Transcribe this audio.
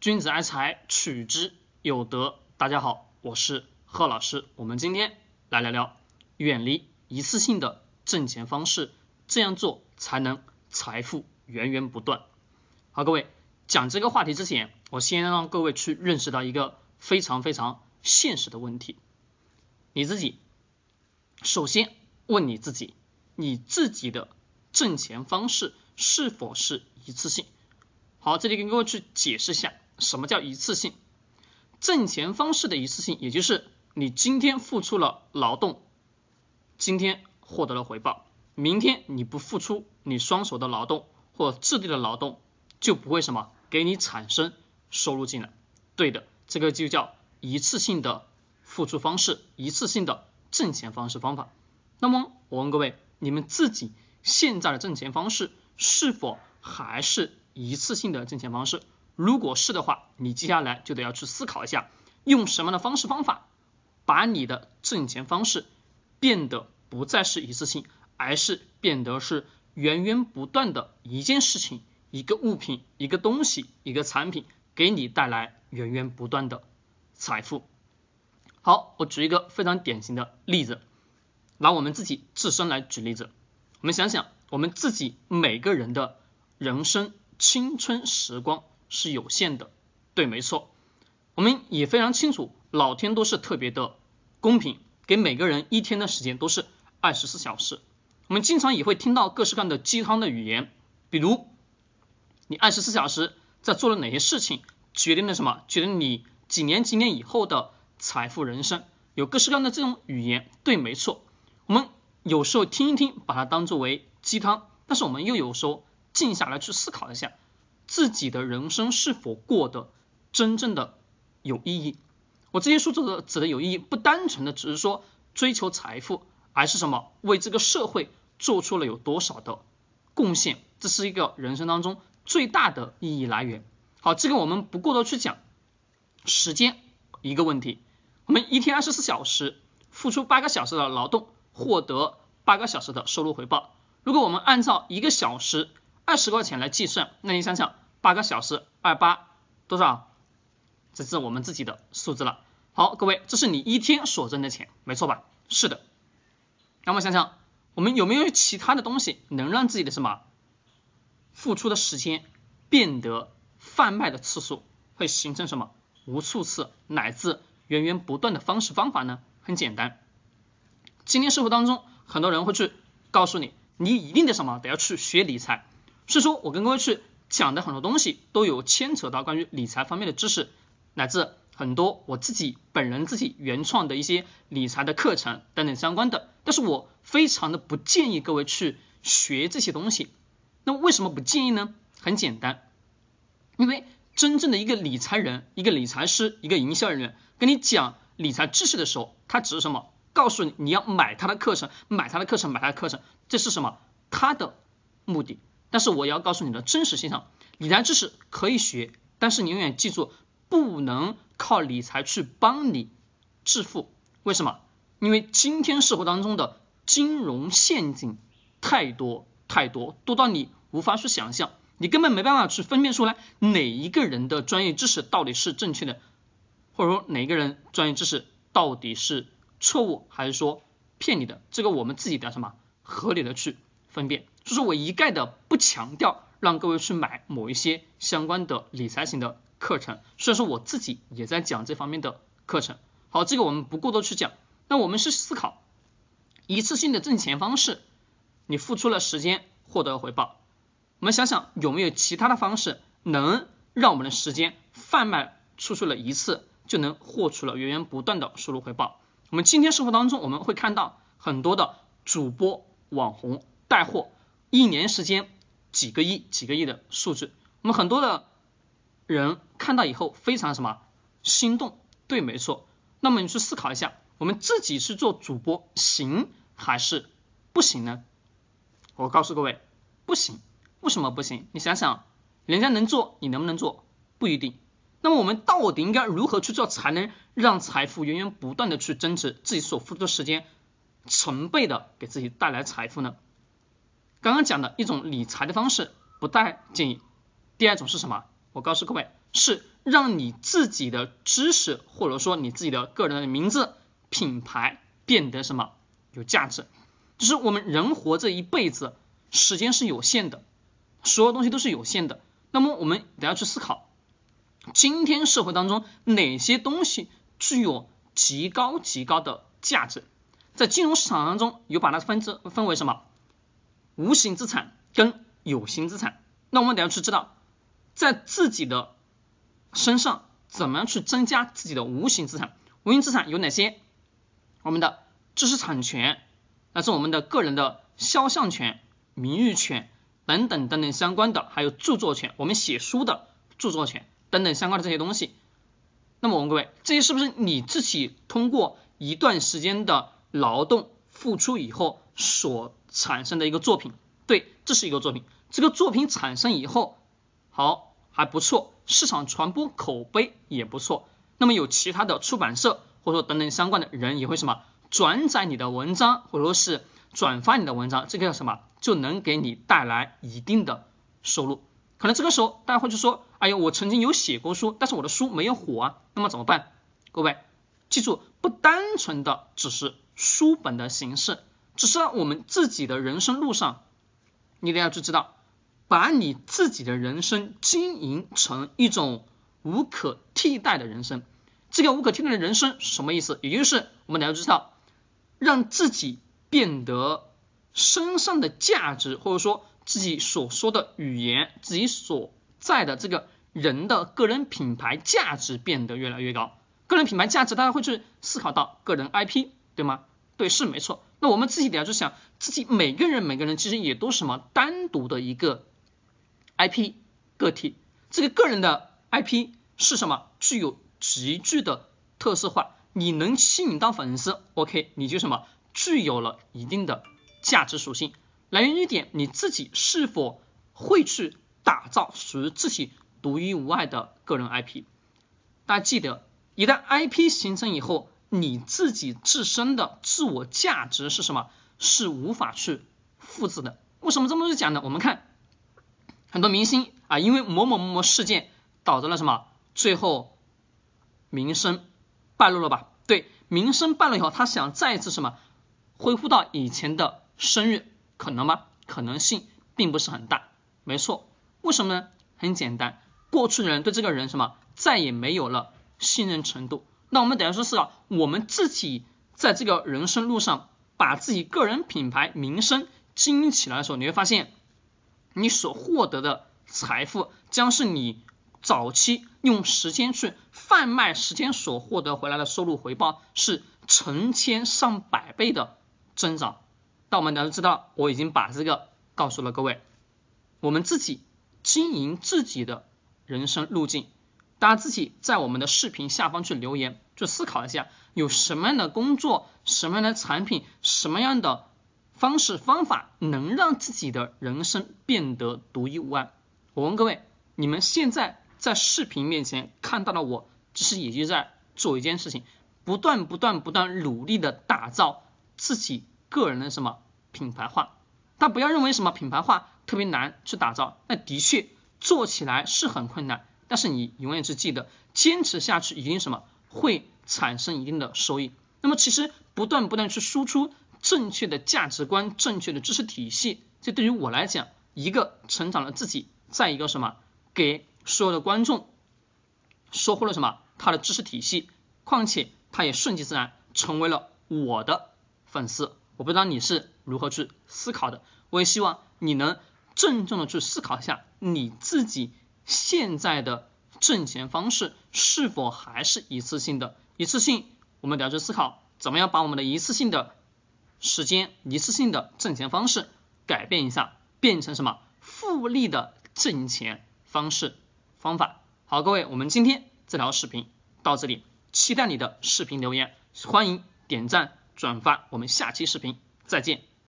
君子爱财，取之有德。大家好，我是贺老师。我们今天来聊聊远离一次性的挣钱方式，这样做才能财富源源不断。好，各位讲这个话题之前，我先让各位去认识到一个非常非常现实的问题。你自己首先问你自己，你自己的挣钱方式是否是一次性？好，这里跟各位去解释一下，什么叫一次性挣钱方式的一次性，也就是你今天付出了劳动，今天获得了回报，明天你不付出你双手的劳动或智力的劳动，就不会什么给你产生收入进来。对的，这个就叫一次性的付出方式，一次性的挣钱方式方法。那么我问各位，你们自己现在的挣钱方式是否还是？一次性的挣钱方式，如果是的话，你接下来就得要去思考一下，用什么样的方式方法，把你的挣钱方式变得不再是一次性，而是变得是源源不断的一件事情、一个物品、一个东西、一个产品，给你带来源源不断的财富。好，我举一个非常典型的例子，拿我们自己自身来举例子，我们想想，我们自己每个人的人生。青春时光是有限的，对，没错，我们也非常清楚，老天都是特别的公平，给每个人一天的时间都是二十四小时。我们经常也会听到各式各样的鸡汤的语言，比如你二十四小时在做了哪些事情，决定了什么，决定你几年几年以后的财富人生，有各式各样的这种语言，对，没错，我们有时候听一听，把它当作为鸡汤，但是我们又有时候。静下来去思考一下，自己的人生是否过得真正的有意义？我这些数字的指的有意义，不单纯的只是说追求财富，而是什么？为这个社会做出了有多少的贡献？这是一个人生当中最大的意义来源。好，这个我们不过多去讲。时间一个问题，我们一天二十四小时，付出八个小时的劳动，获得八个小时的收入回报。如果我们按照一个小时，二十块钱来计算，那你想想，八个小时二八多少？这是我们自己的数字了。好，各位，这是你一天所挣的钱，没错吧？是的。那么想想，我们有没有其他的东西能让自己的什么付出的时间变得贩卖的次数会形成什么无数次乃至源源不断的方式方法呢？很简单，今天生活当中，很多人会去告诉你，你一定得什么，得要去学理财。所以说我跟各位去讲的很多东西都有牵扯到关于理财方面的知识，乃至很多我自己本人自己原创的一些理财的课程等等相关的，但是我非常的不建议各位去学这些东西。那为什么不建议呢？很简单，因为真正的一个理财人、一个理财师、一个营销人员跟你讲理财知识的时候，他只是什么？告诉你你要买他的课程，买他的课程，买他的课程，这是什么？他的目的。但是我要告诉你的真实现象，理财知识可以学，但是你永远记住，不能靠理财去帮你致富。为什么？因为今天社会当中的金融陷阱太多太多，多到你无法去想象，你根本没办法去分辨出来哪一个人的专业知识到底是正确的，或者说哪一个人专业知识到底是错误，还是说骗你的？这个我们自己的什么合理的去分辨。就是我一概的不强调让各位去买某一些相关的理财型的课程，所以说我自己也在讲这方面的课程。好，这个我们不过多去讲。那我们是思考一次性的挣钱方式，你付出了时间获得了回报。我们想想有没有其他的方式能让我们的时间贩卖出去了一次就能获取了源源不断的收入回报？我们今天生活当中我们会看到很多的主播网红带货。一年时间几个亿、几个亿的数字，我们很多的人看到以后非常什么心动？对，没错。那么你去思考一下，我们自己是做主播行还是不行呢？我告诉各位，不行。为什么不行？你想想，人家能做，你能不能做？不一定。那么我们到底应该如何去做，才能让财富源源不断的去增值，自己所付出的时间成倍的给自己带来财富呢？刚刚讲的一种理财的方式不太建议。第二种是什么？我告诉各位，是让你自己的知识或者说你自己的个人的名字、品牌变得什么有价值。就是我们人活这一辈子，时间是有限的，所有东西都是有限的。那么我们得要去思考，今天社会当中哪些东西具有极高极高的价值？在金融市场当中，有把它分之分为什么？无形资产跟有形资产。那我们得要去知道，在自己的身上怎么样去增加自己的无形资产？无形资产有哪些？我们的知识产权，那是我们的个人的肖像权、名誉权等等等等相关的，还有著作权，我们写书的著作权等等相关的这些东西。那么我问各位，这些是不是你自己通过一段时间的劳动付出以后所产生的一个作品？对，这是一个作品。这个作品产生以后，好还不错，市场传播口碑也不错。那么有其他的出版社或者说等等相关的人也会什么转载你的文章，或者说是转发你的文章，这个叫什么就能给你带来一定的收入。可能这个时候大家会去说，哎呦，我曾经有写过书，但是我的书没有火啊，那么怎么办？各位记住，不单纯的只是书本的形式，只是我们自己的人生路上，你得要去知道。把你自己的人生经营成一种无可替代的人生，这个无可替代的人生什么意思？也就是我们得要知道，让自己变得身上的价值，或者说自己所说的语言，自己所在的这个人的个人品牌价值变得越来越高。个人品牌价值，大家会去思考到个人 IP，对吗？对，是没错。那我们自己得要去想，自己每个人每个人其实也都什么单独的一个。IP 个体，这个个人的 IP 是什么？具有极具的特色化，你能吸引到粉丝，OK，你就什么具有了一定的价值属性。来源于一点，你自己是否会去打造属于自己独一无二的个人 IP？大家记得，一旦 IP 形成以后，你自己自身的自我价值是什么？是无法去复制的。为什么这么去讲呢？我们看。很多明星啊，因为某某某某事件导致了什么？最后名声败露了吧？对，名声败露以后，他想再一次什么恢复到以前的声誉，可能吗？可能性并不是很大。没错，为什么呢？很简单，过去的人对这个人什么再也没有了信任程度。那我们等于说是啊，我们自己在这个人生路上，把自己个人品牌名声经营起来的时候，你会发现。你所获得的财富将是你早期用时间去贩卖时间所获得回来的收入回报是成千上百倍的增长。那我们都知道，我已经把这个告诉了各位。我们自己经营自己的人生路径，大家自己在我们的视频下方去留言，去思考一下，有什么样的工作、什么样的产品、什么样的。方式方法能让自己的人生变得独一无二。我问各位，你们现在在视频面前看到的我，其实也就在做一件事情，不断不断不断努力的打造自己个人的什么品牌化。但不要认为什么品牌化特别难去打造，那的确做起来是很困难。但是你永远是记得，坚持下去一定什么会产生一定的收益。那么其实不断不断去输出。正确的价值观，正确的知识体系，这对于我来讲，一个成长了自己，再一个什么，给所有的观众收获了什么，他的知识体系，况且他也顺其自然成为了我的粉丝。我不知道你是如何去思考的，我也希望你能郑重的去思考一下，你自己现在的挣钱方式是否还是一次性的？一次性，我们得要去思考，怎么样把我们的一次性的。时间一次性的挣钱方式改变一下，变成什么复利的挣钱方式方法？好，各位，我们今天这条视频到这里，期待你的视频留言，欢迎点赞转发，我们下期视频再见。